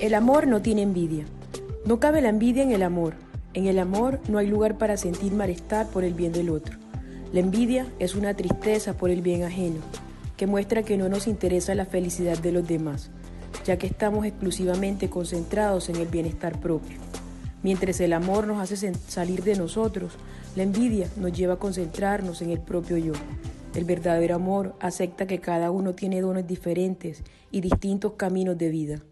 El amor no tiene envidia. No cabe la envidia en el amor. En el amor no hay lugar para sentir malestar por el bien del otro. La envidia es una tristeza por el bien ajeno, que muestra que no nos interesa la felicidad de los demás, ya que estamos exclusivamente concentrados en el bienestar propio. Mientras el amor nos hace salir de nosotros, la envidia nos lleva a concentrarnos en el propio yo. El verdadero amor acepta que cada uno tiene dones diferentes y distintos caminos de vida.